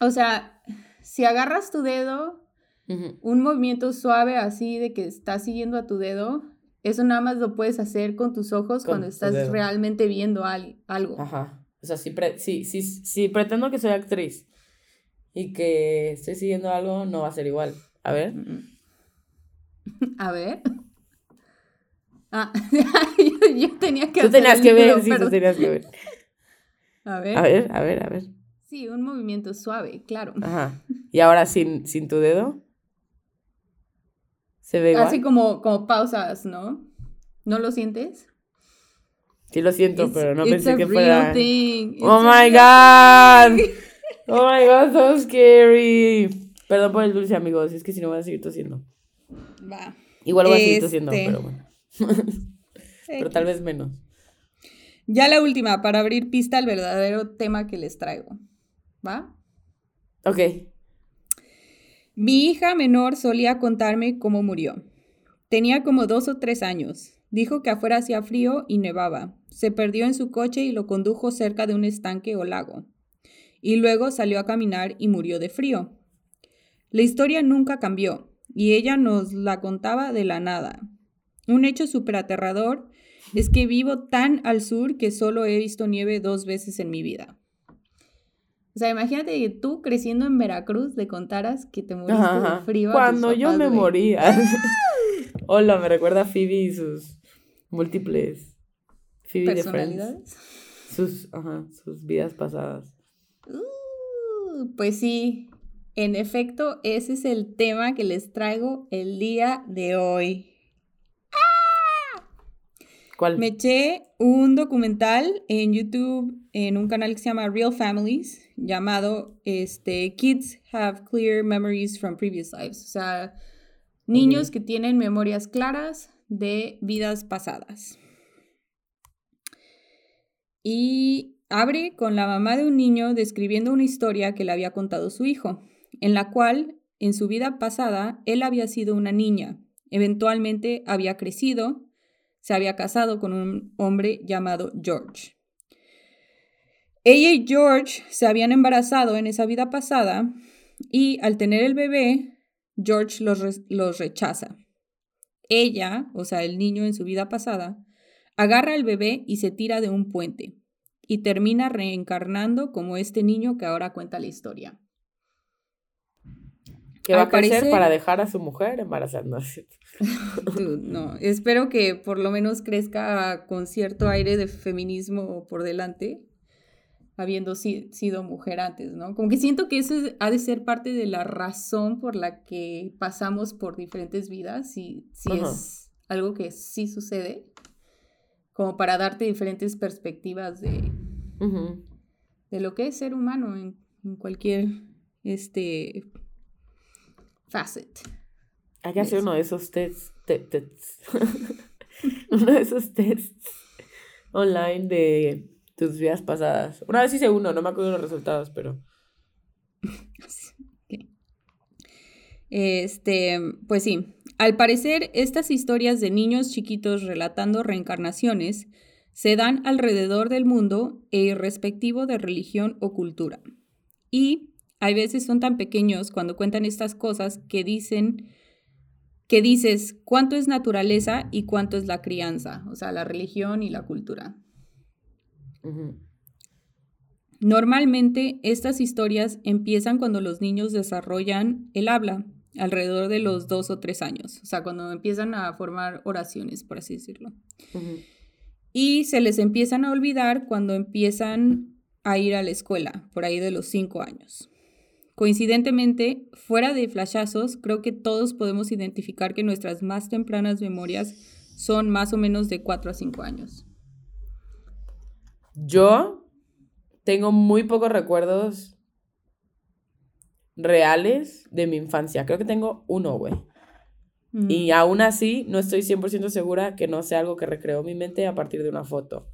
[SPEAKER 2] O sea, si agarras tu dedo, un movimiento suave así de que estás siguiendo a tu dedo, eso nada más lo puedes hacer con tus ojos cuando estás realmente viendo algo.
[SPEAKER 3] Ajá. O sea, si, si, pretendo que soy actriz y que estoy siguiendo algo, no va a ser igual. A ver.
[SPEAKER 2] A ver. Ah, yo, tenía que
[SPEAKER 3] Tú tenías que ver, sí, tú tenías que ver.
[SPEAKER 2] A ver.
[SPEAKER 3] A ver, a ver, a ver.
[SPEAKER 2] Sí, un movimiento suave, claro.
[SPEAKER 3] Ajá. ¿Y ahora sin, sin tu dedo? Se ve igual.
[SPEAKER 2] Así como, como pausas, ¿no? ¿No lo sientes?
[SPEAKER 3] Sí lo siento, pero no pensé que
[SPEAKER 2] fuera.
[SPEAKER 3] Oh my god. Oh my god, so scary. Perdón por el dulce, amigos. Es que si no voy a seguir tosiendo.
[SPEAKER 2] Va.
[SPEAKER 3] Igual voy a seguir tosiendo, este. pero bueno. pero tal vez menos.
[SPEAKER 2] Ya la última, para abrir pista al verdadero tema que les traigo. ¿Va?
[SPEAKER 3] Ok.
[SPEAKER 2] Mi hija menor solía contarme cómo murió. Tenía como dos o tres años. Dijo que afuera hacía frío y nevaba. Se perdió en su coche y lo condujo cerca de un estanque o lago. Y luego salió a caminar y murió de frío. La historia nunca cambió y ella nos la contaba de la nada. Un hecho súper aterrador es que vivo tan al sur que solo he visto nieve dos veces en mi vida. O sea, imagínate que tú creciendo en Veracruz le contaras que te moriste de frío.
[SPEAKER 3] Cuando yo me moría. Hola, me recuerda a Phoebe y sus múltiples
[SPEAKER 2] Phoebe personalidades.
[SPEAKER 3] sus, ajá, sus vidas pasadas.
[SPEAKER 2] Uh, pues sí, en efecto, ese es el tema que les traigo el día de hoy.
[SPEAKER 3] ¿Cuál?
[SPEAKER 2] Me eché un documental en YouTube en un canal que se llama Real Families, llamado este, Kids Have Clear Memories from Previous Lives. O sea, niños que tienen memorias claras de vidas pasadas. Y abre con la mamá de un niño describiendo una historia que le había contado su hijo, en la cual en su vida pasada él había sido una niña, eventualmente había crecido se había casado con un hombre llamado George. Ella y George se habían embarazado en esa vida pasada y al tener el bebé, George los, rechaza. Ella, o sea, el niño en su vida pasada, agarra al bebé y se tira de un puente y termina reencarnando como este niño que ahora cuenta la historia.
[SPEAKER 3] ¿Qué va a crecer para dejar a su mujer embarándose.
[SPEAKER 2] no, espero que por lo menos crezca con cierto aire de feminismo por delante, habiendo sido mujer antes, ¿no? Como que siento que eso ha de ser parte de la razón por la que pasamos por diferentes vidas, y si es algo que sí sucede, como para darte diferentes perspectivas de, de lo que es ser humano en, en cualquier este facet.
[SPEAKER 3] Hay que hacer uno de esos tests. uno de esos tests online de tus vidas pasadas. Una vez hice uno, no me acuerdo los resultados, pero.
[SPEAKER 2] Este, pues sí. Al parecer, estas historias de niños chiquitos relatando reencarnaciones se dan alrededor del mundo e irrespectivo de religión o cultura. Y hay veces son tan pequeños cuando cuentan estas cosas que dicen que dices cuánto es naturaleza y cuánto es la crianza, o sea, la religión y la cultura. Normalmente estas historias empiezan cuando los niños desarrollan el habla, alrededor de los dos o tres años, o sea, cuando empiezan a formar oraciones, por así decirlo. Y se les empiezan a olvidar cuando empiezan a ir a la escuela, por ahí de los cinco años. Coincidentemente, fuera de flashazos, creo que todos podemos identificar que nuestras más tempranas memorias son más o menos de 4 a 5 años.
[SPEAKER 3] Yo tengo muy pocos recuerdos reales de mi infancia. Creo que tengo uno, güey. Y
[SPEAKER 2] Mm,
[SPEAKER 3] aún así, no estoy 100% segura que no sea algo que recreó mi mente a partir de una foto.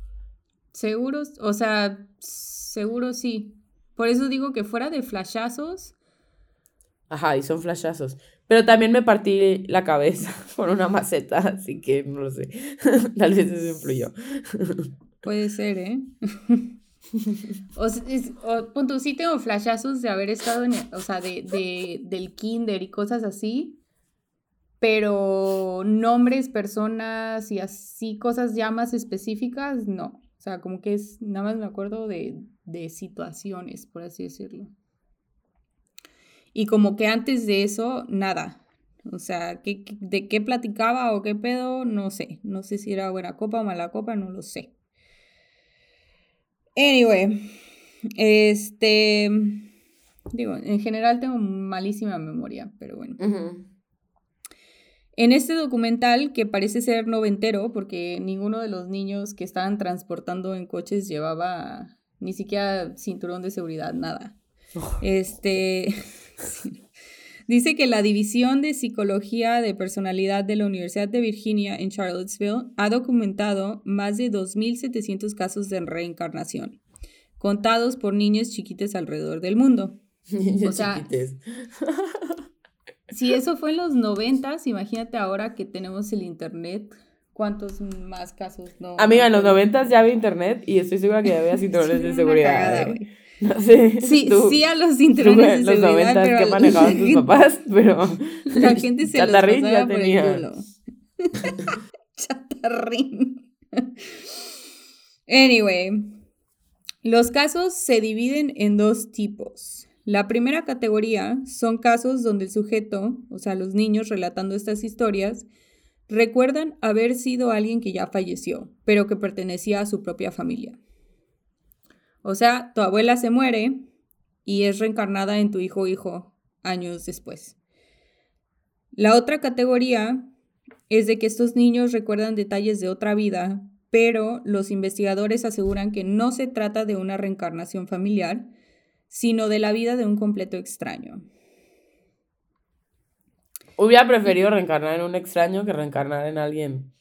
[SPEAKER 2] Seguro, o sea, seguro sí. Por eso digo que fuera de flashazos,
[SPEAKER 3] Ajá, y son flashazos. Pero también me partí la cabeza con una maceta, así que no lo sé. Tal vez eso influyó.
[SPEAKER 2] puede ser, ¿eh? O, es- o, punto, sí tengo flashazos de haber estado en, o sea, de, de- del kinder y cosas así, pero nombres, personas y así cosas ya más específicas, no. O sea, como que es, nada más me acuerdo de, de situaciones, por así decirlo. Y como que antes de eso, nada. O sea, ¿qué, de qué platicaba o qué pedo? No sé. No sé si era buena copa o mala copa, no lo sé. Anyway, este, digo, en general tengo malísima memoria, pero bueno.
[SPEAKER 3] Ujú.
[SPEAKER 2] En este documental, que parece ser noventero, porque ninguno de los niños que estaban transportando en coches llevaba ni siquiera cinturón de seguridad, nada. Este sí. dice que la División de Psicología de Personalidad de la Universidad de Virginia en Charlottesville ha documentado más de 2.700 casos de reencarnación, contados por niños chiquitos alrededor del mundo.
[SPEAKER 3] Niños
[SPEAKER 2] O sea,
[SPEAKER 3] chiquites.
[SPEAKER 2] Si eso fue en los noventas, imagínate ahora que tenemos el internet, ¿cuántos más casos no?
[SPEAKER 3] Amiga, en los noventas ya había internet y estoy segura que ya había cinturones de seguridad.
[SPEAKER 2] cagada,
[SPEAKER 3] ¿eh?
[SPEAKER 2] güey.
[SPEAKER 3] No sé.
[SPEAKER 2] Sí,
[SPEAKER 3] tú-
[SPEAKER 2] sí a los cinturones de
[SPEAKER 3] los
[SPEAKER 2] seguridad, pero
[SPEAKER 3] que manejaban tus papás, pero
[SPEAKER 2] La gente se los pasaba por el
[SPEAKER 3] tenía.
[SPEAKER 2] culo. Chatarrín. Anyway, los casos se dividen en dos tipos. La primera categoría son casos donde el sujeto, o sea, los niños relatando estas historias, recuerdan haber sido alguien que ya falleció, pero que pertenecía a su propia familia. O sea, tu abuela se muere y es reencarnada en tu hijo o hijo años después. La otra categoría es de que estos niños recuerdan detalles de otra vida, pero los investigadores aseguran que no se trata de una reencarnación familiar, sino de la vida de un completo extraño.
[SPEAKER 3] hubiera preferido reencarnar en un extraño que reencarnar en alguien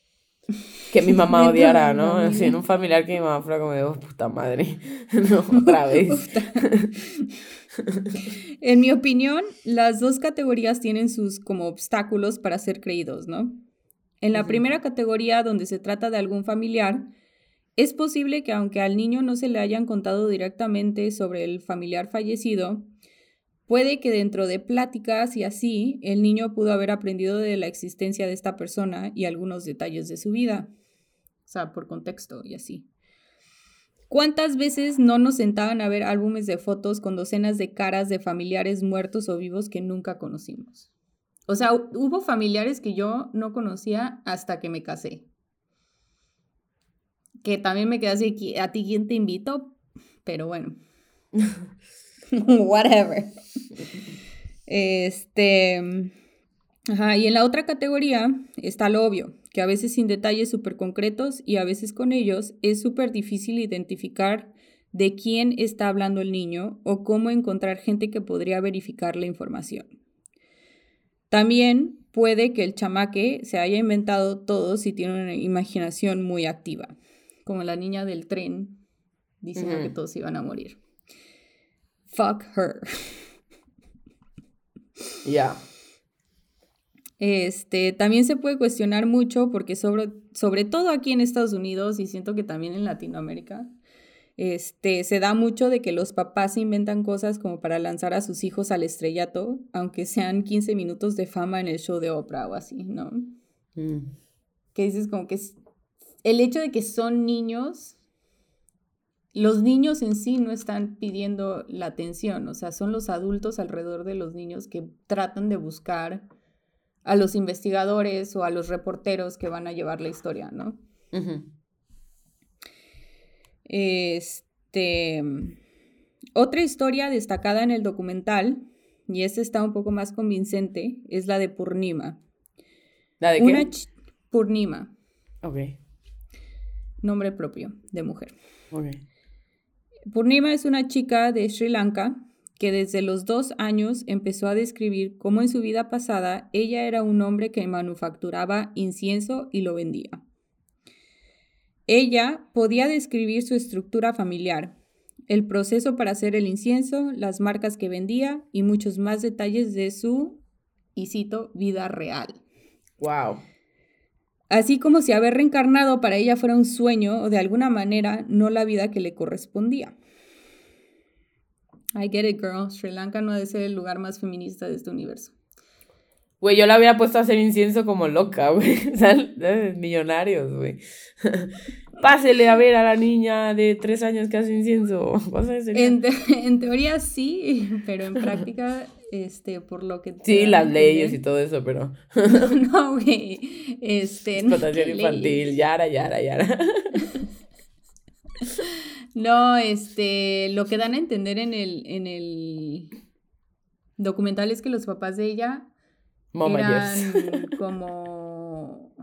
[SPEAKER 3] que mi mamá odiara,
[SPEAKER 2] no,
[SPEAKER 3] en un familiar que mi mamá fuera como de, oh, puta madre, no, otra vez.
[SPEAKER 2] En mi opinión, las dos categorías tienen sus como obstáculos para ser creídos, ¿no? En la primera categoría, donde se trata de algún familiar, es posible que aunque al niño no se le hayan contado directamente sobre el familiar fallecido, puede que dentro de pláticas y así, el niño pudo haber aprendido de la existencia de esta persona y algunos detalles de su vida. O sea, por contexto y así. ¿Cuántas veces no nos sentaban a ver álbumes de fotos con docenas de caras de familiares muertos o vivos que nunca conocimos? O sea, hu- hubo familiares que yo no conocía hasta que me casé. Que también me quedé así, "¿Qui- ¿a ti quién te invitó? Pero bueno. Whatever. Este. Ajá, y en la otra categoría está lo obvio, que a veces sin detalles súper concretos y a veces con ellos es súper difícil identificar de quién está hablando el niño o cómo encontrar gente que podría verificar la información. También puede que el chamaque se haya inventado todo si tiene una imaginación muy activa, como la niña del tren diciendo que todos iban a morir. Fuck her.
[SPEAKER 3] Ya.
[SPEAKER 2] Este, también se puede cuestionar mucho porque sobre, sobre todo aquí en Estados Unidos y siento que también en Latinoamérica, este, se da mucho de que los papás inventan cosas como para lanzar a sus hijos al estrellato, aunque sean 15 minutos de fama en el show de Oprah o así, ¿no?
[SPEAKER 3] Mm.
[SPEAKER 2] Que dices como que es, el hecho de que son niños, los niños en sí no están pidiendo la atención, o sea, son los adultos alrededor de los niños que tratan de buscar a los investigadores o a los reporteros que van a llevar la historia, ¿no? Este, otra historia destacada en el documental, y esta está un poco más convincente, es la de Purnima.
[SPEAKER 3] ¿La de
[SPEAKER 2] Una
[SPEAKER 3] qué?
[SPEAKER 2] ch- Purnima,
[SPEAKER 3] Ok,
[SPEAKER 2] nombre propio de mujer.
[SPEAKER 3] ok.
[SPEAKER 2] Purnima es una chica de Sri Lanka que desde los dos años empezó a describir cómo en su vida pasada ella era un hombre que manufacturaba incienso y lo vendía. Ella podía describir su estructura familiar, el proceso para hacer el incienso, las marcas que vendía y muchos más detalles de su, y cito, vida real.
[SPEAKER 3] Wow.
[SPEAKER 2] Así como si haber reencarnado para ella fuera un sueño o de alguna manera no la vida que le correspondía. I get it, girl. Sri Lanka no ha de ser el lugar más feminista de este universo.
[SPEAKER 3] Güey, yo la hubiera puesto a hacer incienso como loca, güey. O sea, eh, millonarios, güey. Pásele a ver a la niña de tres años que hace incienso.
[SPEAKER 2] Te- en teoría sí, pero en práctica, este, por lo que...
[SPEAKER 3] Sí, las leyes y todo eso, pero.
[SPEAKER 2] No, güey. Este, no,
[SPEAKER 3] Explotación
[SPEAKER 2] ¿qué
[SPEAKER 3] infantil,
[SPEAKER 2] leyes?
[SPEAKER 3] yara, yara, yara.
[SPEAKER 2] No, este, lo que dan a entender en el, en el documental es que los papás de ella
[SPEAKER 3] Mama, yes.
[SPEAKER 2] eran como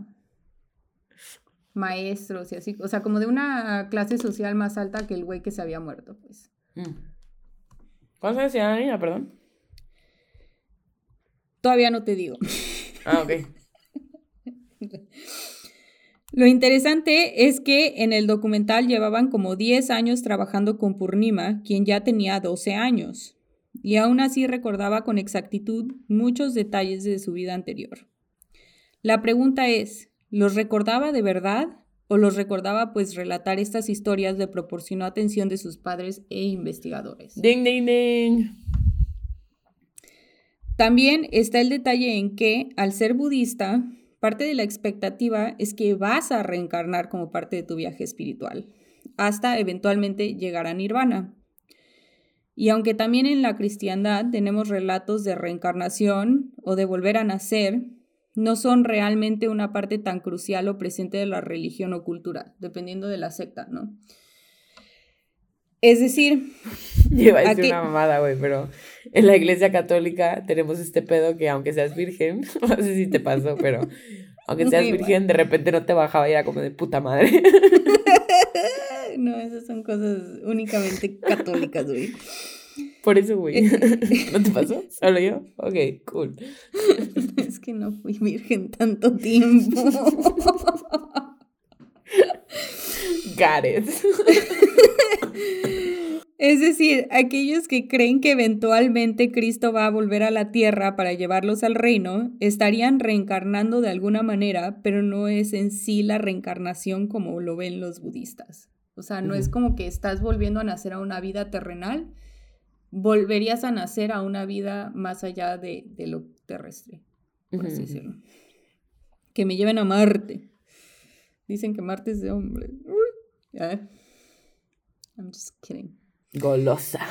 [SPEAKER 2] maestros y así, o sea, como de una clase social más alta que el güey que se había muerto, pues.
[SPEAKER 3] Mm. ¿Cuántos años tenía la niña, perdón?
[SPEAKER 2] Todavía no te digo.
[SPEAKER 3] Ah, ok.
[SPEAKER 2] Lo interesante es que en el documental llevaban como 10 años trabajando con Purnima, quien ya tenía 12 años, y aún así recordaba con exactitud muchos detalles de su vida anterior. La pregunta es, ¿los recordaba de verdad o los recordaba pues relatar estas historias le proporcionó atención de sus padres e investigadores?
[SPEAKER 3] Ding, ding, ding.
[SPEAKER 2] También está el detalle en que, al ser budista, parte de la expectativa es que vas a reencarnar como parte de tu viaje espiritual, hasta eventualmente llegar a nirvana. Y aunque también en la cristiandad tenemos relatos de reencarnación o de volver a nacer, no son realmente una parte tan crucial o presente de la religión o cultura, dependiendo de la secta, ¿no? Es decir,
[SPEAKER 3] Lleva a decir
[SPEAKER 2] Aquí-
[SPEAKER 3] una mamada, güey, pero en la iglesia católica tenemos este pedo que aunque seas virgen, no sé si te pasó, pero aunque seas
[SPEAKER 2] Sí,
[SPEAKER 3] virgen, de repente no te bajaba y era como de puta madre.
[SPEAKER 2] no, esas son cosas únicamente católicas, güey.
[SPEAKER 3] Por eso, güey. ¿No te pasó? ¿Solo yo? Ok, cool.
[SPEAKER 2] Es que no fui virgen tanto tiempo.
[SPEAKER 3] Got it.
[SPEAKER 2] Es decir, aquellos que creen que eventualmente Cristo va a volver a la tierra para llevarlos al reino, estarían reencarnando de alguna manera, pero no es en sí la reencarnación como lo ven los budistas. O sea, no es como que estás volviendo a nacer a una vida terrenal, volverías a nacer a una vida más allá de, de lo terrestre, por así decirlo. Que me lleven a Marte. Dicen que Marte es de hombre. Ya. I'm just kidding.
[SPEAKER 3] Golosa.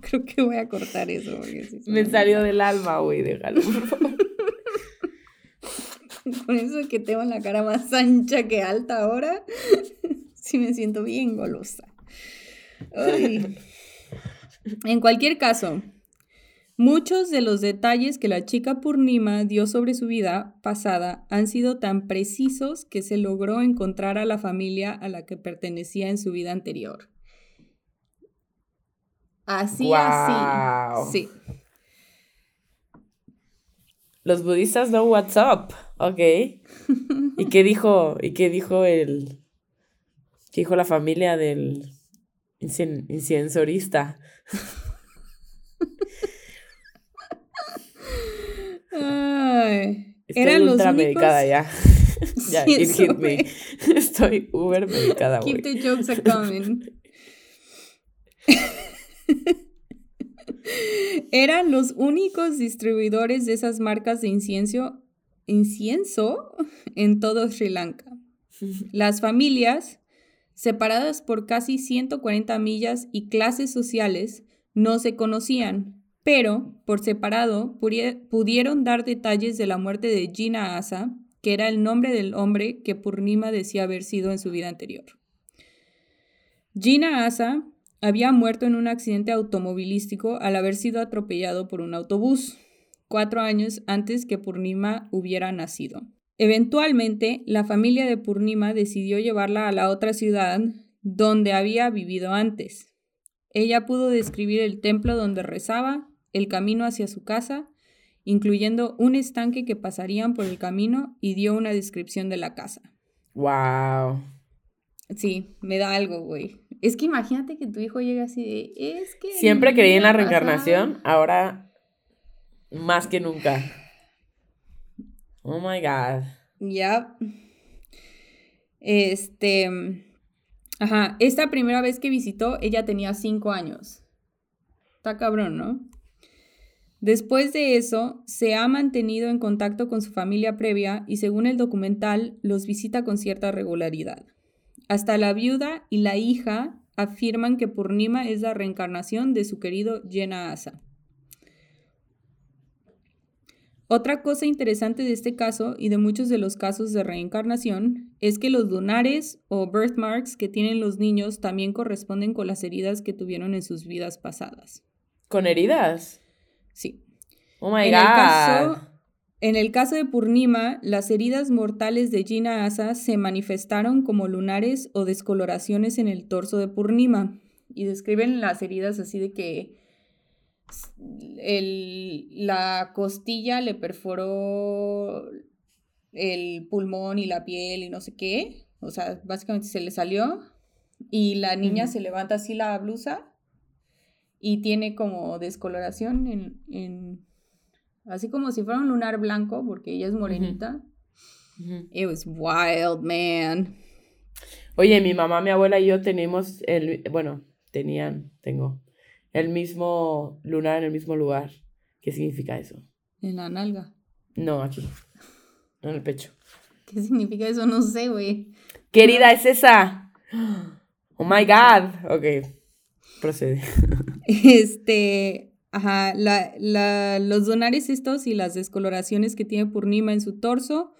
[SPEAKER 2] Creo que voy a cortar eso. porque sí
[SPEAKER 3] Me salió
[SPEAKER 2] mal.
[SPEAKER 3] del alma, güey, déjalo, por favor.
[SPEAKER 2] Con eso que tengo la cara más ancha que alta ahora, sí me siento bien golosa. Ay. En cualquier caso, muchos de los detalles que la chica Purnima dio sobre su vida pasada han sido tan precisos que se logró encontrar a la familia a la que pertenecía en su vida anterior. Así,
[SPEAKER 3] Guau.
[SPEAKER 2] así. Sí.
[SPEAKER 3] Los budistas know what's up. Ok. ¿Y qué dijo? ¿Y qué dijo el. ¿Qué dijo la familia del incien- incensorista?
[SPEAKER 2] Ay,
[SPEAKER 3] Estoy
[SPEAKER 2] eran los
[SPEAKER 3] ultra
[SPEAKER 2] únicos.
[SPEAKER 3] medicada ya. ya,
[SPEAKER 2] Sí,
[SPEAKER 3] it hit me. Estoy uber medicada, güey.
[SPEAKER 2] Keep the jokes a coming. Eran los únicos distribuidores de esas marcas de incienso, incienso en todo Sri Lanka. Las familias, separadas por casi 140 millas y clases sociales, no se conocían, pero por separado pudieron dar detalles de la muerte de Gina Asa, que era el nombre del hombre que Purnima decía haber sido en su vida anterior. Gina Asa había muerto en un accidente automovilístico al haber sido atropellado por un autobús, cuatro años antes que Purnima hubiera nacido. Eventualmente, la familia de Purnima decidió llevarla a la otra ciudad donde había vivido antes. Ella pudo describir el templo donde rezaba, el camino hacia su casa, incluyendo un estanque que pasarían por el camino y dio una descripción de la casa.
[SPEAKER 3] Wow.
[SPEAKER 2] Sí, me da algo, güey. Es que imagínate que tu hijo llegue así de, es que...
[SPEAKER 3] Siempre creí en la reencarnación, ahora más que nunca. Oh my God.
[SPEAKER 2] Ya. Este. Ajá. Esta primera vez que visitó, ella tenía cinco años. Está cabrón, ¿no? Después de eso, se ha mantenido en contacto con su familia previa y según el documental, los visita con cierta regularidad. Hasta la viuda y la hija afirman que Purnima es la reencarnación de su querido Jena Asa. Otra cosa interesante de este caso y de muchos de los casos de reencarnación es que los lunares o birthmarks que tienen los niños también corresponden con las heridas que tuvieron en sus vidas pasadas.
[SPEAKER 3] ¿Con heridas?
[SPEAKER 2] Sí.
[SPEAKER 3] Oh my
[SPEAKER 2] en
[SPEAKER 3] God.
[SPEAKER 2] El caso, en el caso de Purnima, las heridas mortales de Gina Asa se manifestaron como lunares o descoloraciones en el torso de Purnima. Y describen las heridas así de que el, la costilla le perforó el pulmón y la piel y no sé qué. O sea, básicamente se le salió. Y la niña se levanta así la blusa y tiene como descoloración en, en- así como si fuera un lunar blanco, porque ella es morenita.
[SPEAKER 3] Ujú.
[SPEAKER 2] It was wild, man.
[SPEAKER 3] Oye, mi mamá, mi abuela y yo tenemos el, bueno, tenían, tengo, el mismo lunar en el mismo lugar. ¿Qué significa eso?
[SPEAKER 2] En la nalga.
[SPEAKER 3] No, aquí, en el pecho.
[SPEAKER 2] ¿Qué significa eso? No sé, güey.
[SPEAKER 3] ¿Qué herida es esa? Oh my God. Ok, procede.
[SPEAKER 2] Este, ajá, la, la- los donares estos y las descoloraciones que tiene Purnima en su torso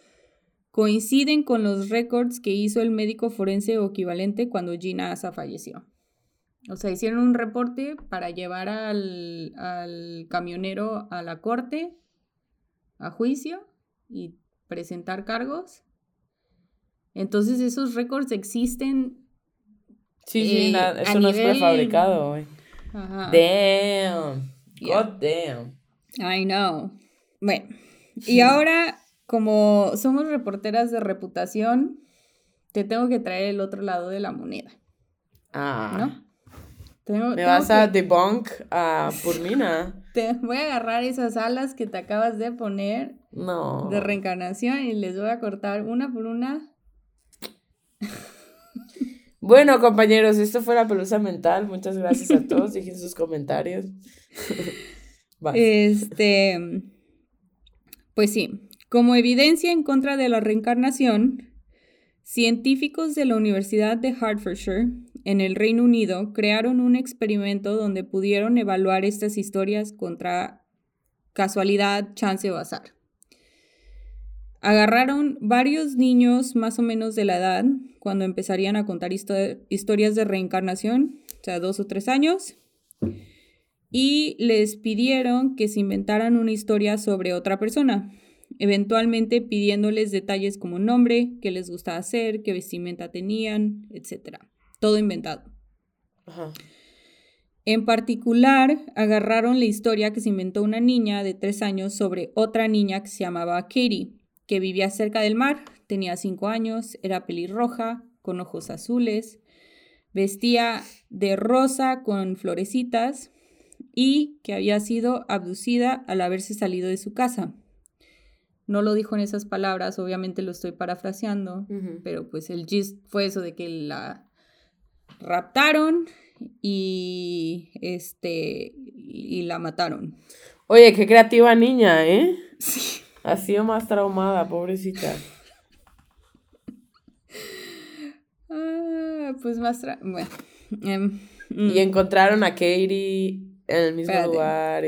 [SPEAKER 2] coinciden con los récords que hizo el médico forense o equivalente cuando Gina Asa falleció. O sea, hicieron un reporte para llevar al, al camionero a la corte, a juicio y presentar cargos. Entonces esos récords existen.
[SPEAKER 3] Sí, sí,
[SPEAKER 2] Eh,
[SPEAKER 3] eso no es prefabricado, güey. Damn.
[SPEAKER 2] Yeah.
[SPEAKER 3] God damn.
[SPEAKER 2] I know. Bueno, y ahora, como somos reporteras de reputación, te tengo que traer el otro lado de la moneda,
[SPEAKER 3] Ah.
[SPEAKER 2] ¿no? Tengo-
[SPEAKER 3] ¿Me
[SPEAKER 2] tengo
[SPEAKER 3] vas a debunk a Purmina?
[SPEAKER 2] te voy a agarrar esas alas que te acabas de poner
[SPEAKER 3] No.
[SPEAKER 2] de reencarnación y les voy a cortar una por una.
[SPEAKER 3] Bueno, compañeros, esto fue la pelusa mental. Muchas gracias a todos. Dejen sus comentarios.
[SPEAKER 2] Este, pues sí, como evidencia en contra de la reencarnación, científicos de la Universidad de Hertfordshire, en el Reino Unido, crearon un experimento donde pudieron evaluar estas historias contra casualidad, chance o azar. Agarraron varios niños más o menos de la edad, cuando empezarían a contar histo- historias de reencarnación, o sea, dos o tres años, y les pidieron que se inventaran una historia sobre otra persona, eventualmente pidiéndoles detalles como nombre, qué les gustaba hacer, qué vestimenta tenían, etc. Todo inventado.
[SPEAKER 3] Ajá.
[SPEAKER 2] En particular, agarraron la historia que se inventó una niña de tres años sobre otra niña que se llamaba Katie, que vivía cerca del mar, tenía cinco años, era pelirroja, con ojos azules, vestía de rosa con florecitas y que había sido abducida al haberse salido de su casa. No lo dijo en esas palabras, obviamente lo estoy parafraseando, pero pues el gist fue eso de que la raptaron y este y la mataron.
[SPEAKER 3] Oye, qué creativa niña, ¿eh?
[SPEAKER 2] Sí.
[SPEAKER 3] Ha sido más traumada, pobrecita.
[SPEAKER 2] Ah, pues más tra- bueno. em, mm.
[SPEAKER 3] Y encontraron a Katie en el mismo
[SPEAKER 2] Espérate.
[SPEAKER 3] lugar.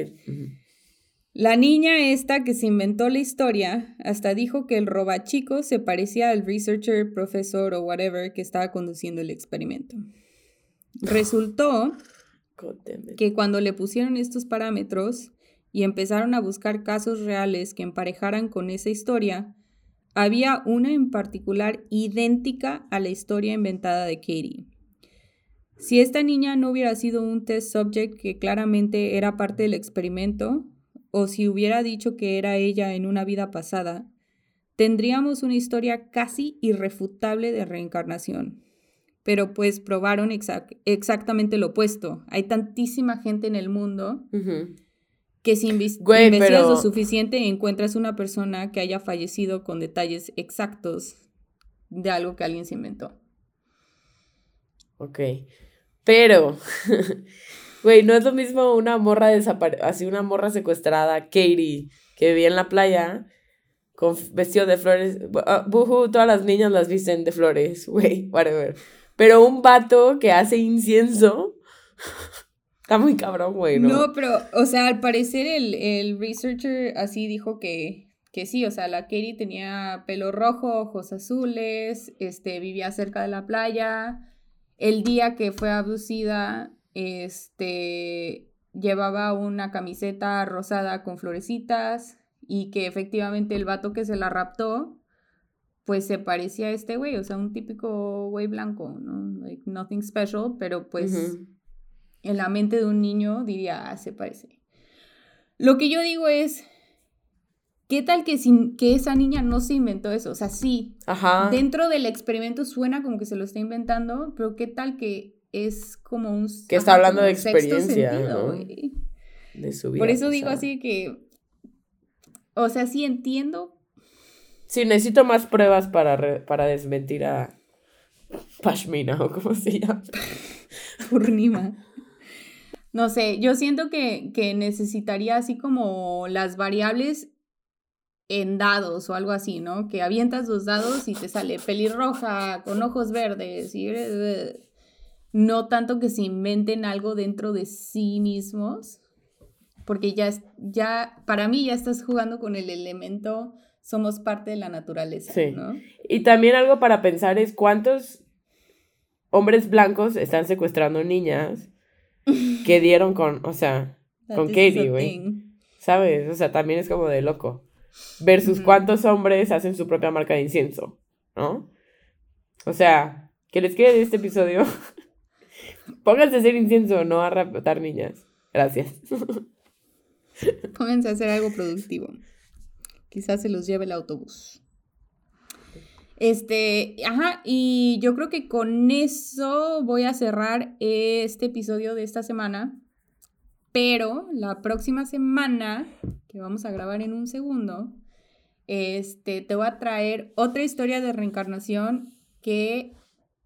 [SPEAKER 2] La niña esta que se inventó la historia hasta dijo que el robachico se parecía al researcher, profesor o whatever que estaba conduciendo el experimento. Resultó que cuando le pusieron estos parámetros y empezaron a buscar casos reales que emparejaran con esa historia, había una en particular idéntica a la historia inventada de Katie. Si esta niña no hubiera sido un test subject que claramente era parte del experimento, o si hubiera dicho que era ella en una vida pasada, tendríamos una historia casi irrefutable de reencarnación. Pero pues probaron exactamente lo opuesto. Hay tantísima gente en el mundo que si investigas lo suficiente encuentras una persona que haya fallecido con detalles exactos de algo que alguien se inventó.
[SPEAKER 3] Ok. Pero Güey, no es lo mismo una morra desaparecida, así una morra secuestrada, Katie, que vivía en la playa con vestido de flores. Uh, buhu, todas las niñas las visten de flores, güey, whatever. Pero un vato que hace incienso. Está muy cabrón, güey,
[SPEAKER 2] ¿no? No, pero, o sea, al parecer el, el researcher así dijo que, que sí, o sea, la Katie tenía pelo rojo, ojos azules, este, vivía cerca de la playa. El día que fue abducida, este, llevaba una camiseta rosada con florecitas y que efectivamente el vato que se la raptó, pues se parecía a este güey, o sea, un típico güey blanco, ¿no? Like nothing special, pero pues en la mente de un niño diría, ah, se parece. Lo que yo digo es, ¿qué tal que, sin, que esa niña no se inventó eso? O sea, sí, dentro del experimento suena como que se lo está inventando, pero ¿qué tal que es como un...
[SPEAKER 3] Que está hablando de experiencia,
[SPEAKER 2] De su vida. Por eso digo así que... O sea, sí entiendo.
[SPEAKER 3] Sí, necesito más pruebas para, para desmentir a Pashmina o como se llama.
[SPEAKER 2] Purnima. No sé, yo siento que, que necesitaría así como las variables en dados o algo así, ¿no? Que avientas los dados y te sale pelirroja con ojos verdes y no tanto que se inventen algo dentro de sí mismos, porque ya, ya para mí ya estás jugando con el elemento, somos parte de la naturaleza, sí. ¿no?
[SPEAKER 3] Y también algo para pensar es cuántos hombres blancos están secuestrando niñas que dieron con, o sea, con Katie, güey. ¿Sabes? O sea, también es como de loco. Versus cuántos hombres hacen su propia marca de incienso, ¿no? O sea, ¿qué les quede de este episodio? Pónganse a hacer incienso, no a raptar niñas. Gracias.
[SPEAKER 2] Pónganse a hacer algo productivo. Quizás se los lleve el autobús. Este, ajá, y yo creo que con eso voy a cerrar este episodio de esta semana. Pero la próxima semana, que vamos a grabar en un segundo, este, te voy a traer otra historia de reencarnación que,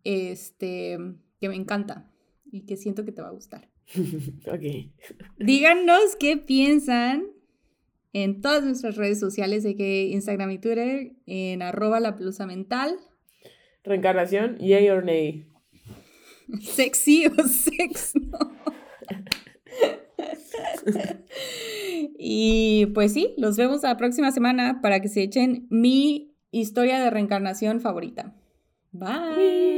[SPEAKER 2] este, que me encanta y que siento que te va a gustar. ok. Díganos qué piensan en todas nuestras redes sociales, de que Instagram y Twitter, en arroba la plusa mental.
[SPEAKER 3] Reencarnación, yay or nay.
[SPEAKER 2] Sexy o sex, no. y pues sí, los vemos la próxima semana para que se echen mi historia de reencarnación favorita. Bye.